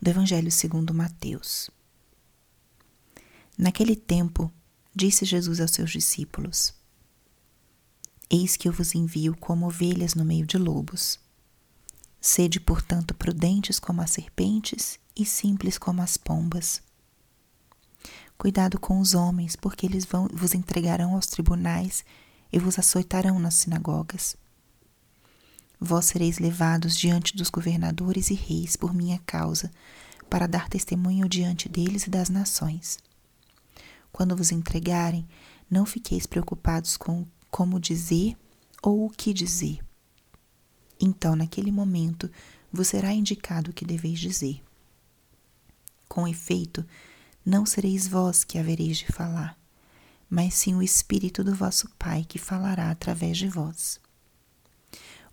do Evangelho segundo Mateus. Naquele tempo, disse Jesus aos seus discípulos: Eis que eu vos envio como ovelhas no meio de lobos. Sede, portanto, prudentes como as serpentes e simples como as pombas. Cuidado com os homens, porque eles vão, vos entregarão aos tribunais e vos açoitarão nas sinagogas. Vós sereis levados diante dos governadores e reis por minha causa, para dar testemunho diante deles e das nações. Quando vos entregarem, não fiqueis preocupados com como dizer ou o que dizer. Então, naquele momento, vos será indicado o que deveis dizer. Com efeito, não sereis vós que havereis de falar, mas sim o Espírito do vosso Pai que falará através de vós.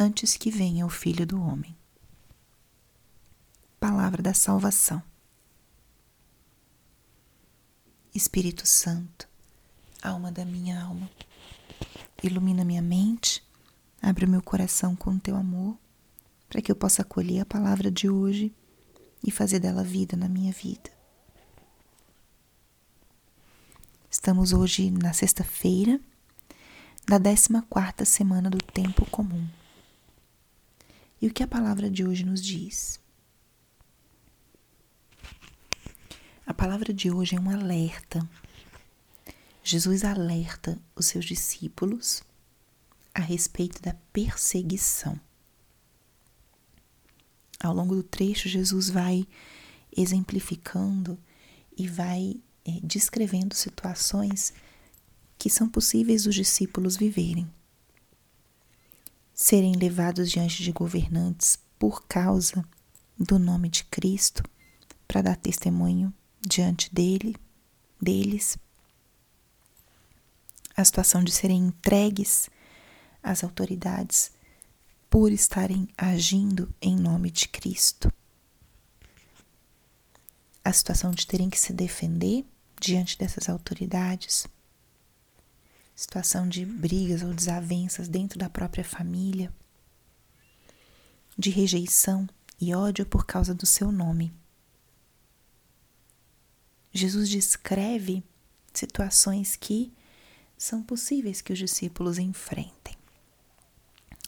antes que venha o Filho do Homem. Palavra da Salvação. Espírito Santo, alma da minha alma, ilumina minha mente, abre o meu coração com teu amor, para que eu possa acolher a palavra de hoje e fazer dela vida na minha vida. Estamos hoje na sexta-feira da 14 quarta semana do tempo comum. E o que a palavra de hoje nos diz? A palavra de hoje é um alerta. Jesus alerta os seus discípulos a respeito da perseguição. Ao longo do trecho, Jesus vai exemplificando e vai é, descrevendo situações que são possíveis os discípulos viverem serem levados diante de governantes por causa do nome de Cristo, para dar testemunho diante dele, deles, a situação de serem entregues às autoridades por estarem agindo em nome de Cristo. A situação de terem que se defender diante dessas autoridades situação de brigas ou desavenças dentro da própria família, de rejeição e ódio por causa do seu nome. Jesus descreve situações que são possíveis que os discípulos enfrentem.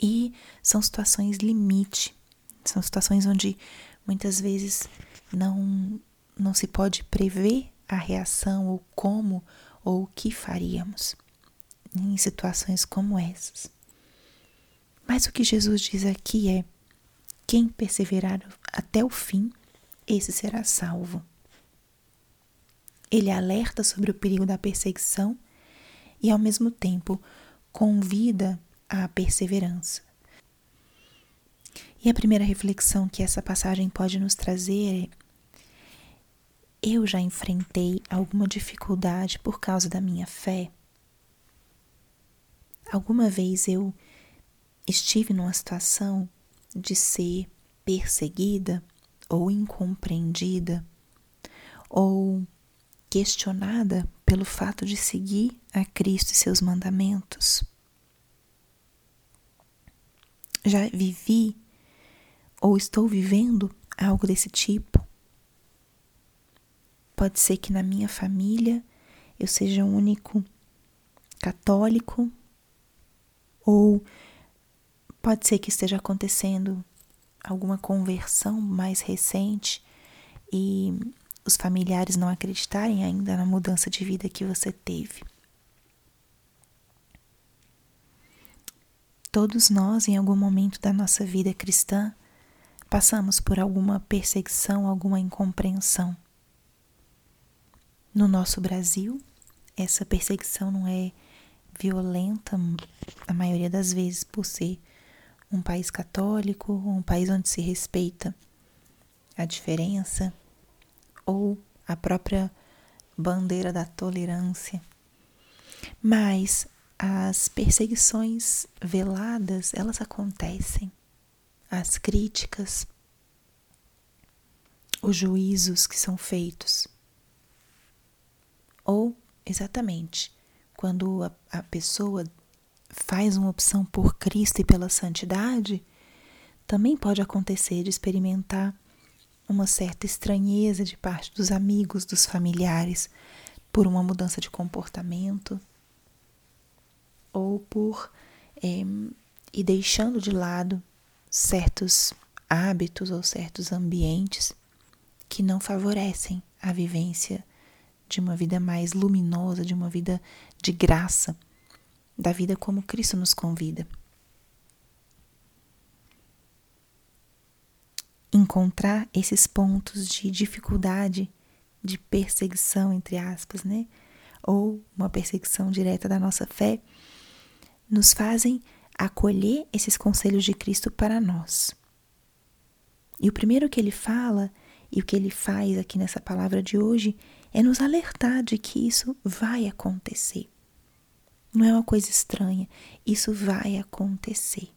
E são situações limite, são situações onde muitas vezes não não se pode prever a reação ou como ou o que faríamos em situações como essas. Mas o que Jesus diz aqui é: quem perseverar até o fim, esse será salvo. Ele alerta sobre o perigo da perseguição e, ao mesmo tempo, convida à perseverança. E a primeira reflexão que essa passagem pode nos trazer é: eu já enfrentei alguma dificuldade por causa da minha fé? Alguma vez eu estive numa situação de ser perseguida ou incompreendida ou questionada pelo fato de seguir a Cristo e seus mandamentos. Já vivi ou estou vivendo algo desse tipo? Pode ser que na minha família eu seja o único católico ou pode ser que esteja acontecendo alguma conversão mais recente e os familiares não acreditarem ainda na mudança de vida que você teve. Todos nós, em algum momento da nossa vida cristã, passamos por alguma perseguição, alguma incompreensão. No nosso Brasil, essa perseguição não é violenta a maioria das vezes por ser um país católico, um país onde se respeita a diferença ou a própria bandeira da tolerância. Mas as perseguições veladas, elas acontecem. As críticas, os juízos que são feitos. Ou, exatamente, quando a, a pessoa faz uma opção por Cristo e pela santidade, também pode acontecer de experimentar uma certa estranheza de parte dos amigos, dos familiares, por uma mudança de comportamento ou por é, ir deixando de lado certos hábitos ou certos ambientes que não favorecem a vivência de uma vida mais luminosa, de uma vida de graça, da vida como Cristo nos convida. Encontrar esses pontos de dificuldade, de perseguição, entre aspas, né? Ou uma perseguição direta da nossa fé, nos fazem acolher esses conselhos de Cristo para nós. E o primeiro que ele fala e o que ele faz aqui nessa palavra de hoje é nos alertar de que isso vai acontecer. Não é uma coisa estranha, isso vai acontecer.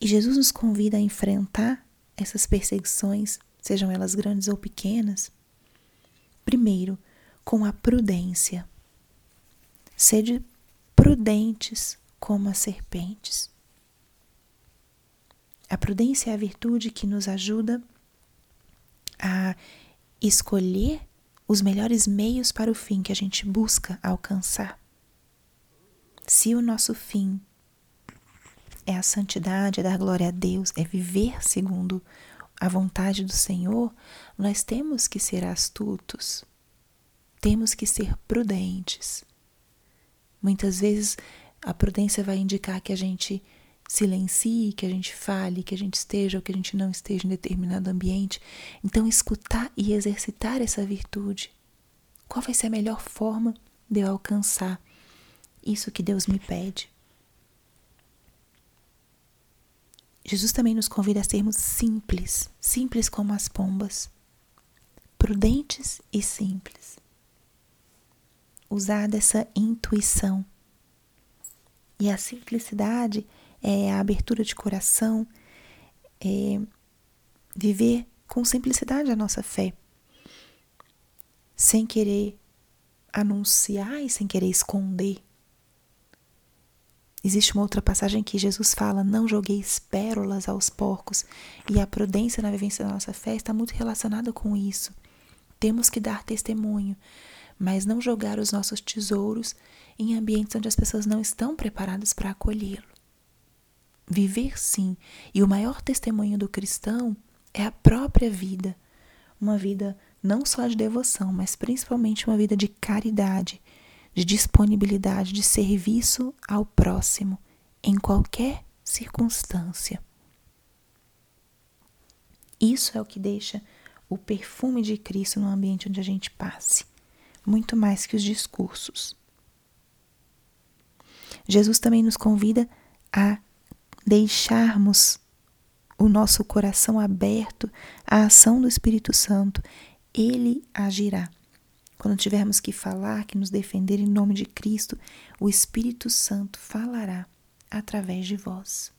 E Jesus nos convida a enfrentar essas perseguições, sejam elas grandes ou pequenas, primeiro com a prudência. Sede prudentes como as serpentes. A prudência é a virtude que nos ajuda a escolher os melhores meios para o fim que a gente busca alcançar. Se o nosso fim é a santidade, é dar glória a Deus, é viver segundo a vontade do Senhor, nós temos que ser astutos, temos que ser prudentes. Muitas vezes a prudência vai indicar que a gente silencie, que a gente fale, que a gente esteja ou que a gente não esteja em determinado ambiente. Então, escutar e exercitar essa virtude. Qual vai ser a melhor forma de eu alcançar isso que Deus me pede? Jesus também nos convida a sermos simples, simples como as pombas, prudentes e simples. Usar dessa intuição. E a simplicidade é a abertura de coração, é viver com simplicidade a nossa fé, sem querer anunciar e sem querer esconder. Existe uma outra passagem que Jesus fala: Não jogueis pérolas aos porcos. E a prudência na vivência da nossa fé está muito relacionada com isso. Temos que dar testemunho, mas não jogar os nossos tesouros em ambientes onde as pessoas não estão preparadas para acolhê-lo. Viver sim, e o maior testemunho do cristão é a própria vida. Uma vida não só de devoção, mas principalmente uma vida de caridade, de disponibilidade, de serviço ao próximo, em qualquer circunstância. Isso é o que deixa o perfume de Cristo no ambiente onde a gente passe, muito mais que os discursos. Jesus também nos convida a deixarmos o nosso coração aberto à ação do Espírito Santo, ele agirá. Quando tivermos que falar, que nos defender em nome de Cristo, o Espírito Santo falará através de vós.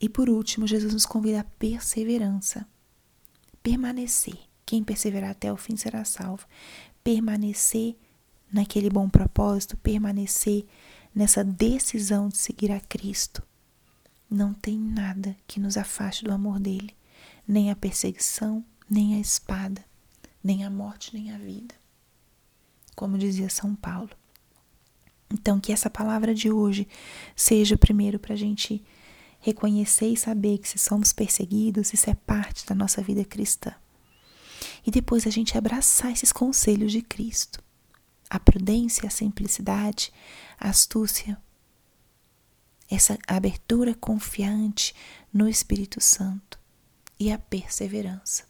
E por último, Jesus nos convida à perseverança. Permanecer. Quem perseverar até o fim será salvo. Permanecer naquele bom propósito, permanecer nessa decisão de seguir a Cristo. Não tem nada que nos afaste do amor dele, nem a perseguição, nem a espada, nem a morte, nem a vida. Como dizia São Paulo. Então, que essa palavra de hoje seja primeiro para a gente reconhecer e saber que se somos perseguidos, isso é parte da nossa vida cristã. E depois a gente abraçar esses conselhos de Cristo a prudência, a simplicidade, a astúcia, essa abertura confiante no Espírito Santo e a perseverança.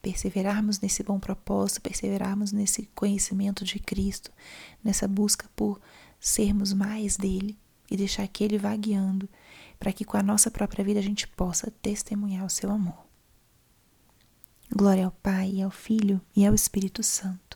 Perseverarmos nesse bom propósito, perseverarmos nesse conhecimento de Cristo, nessa busca por sermos mais dele e deixar que ele vá guiando, para que com a nossa própria vida a gente possa testemunhar o seu amor. Glória ao Pai, ao Filho e ao Espírito Santo,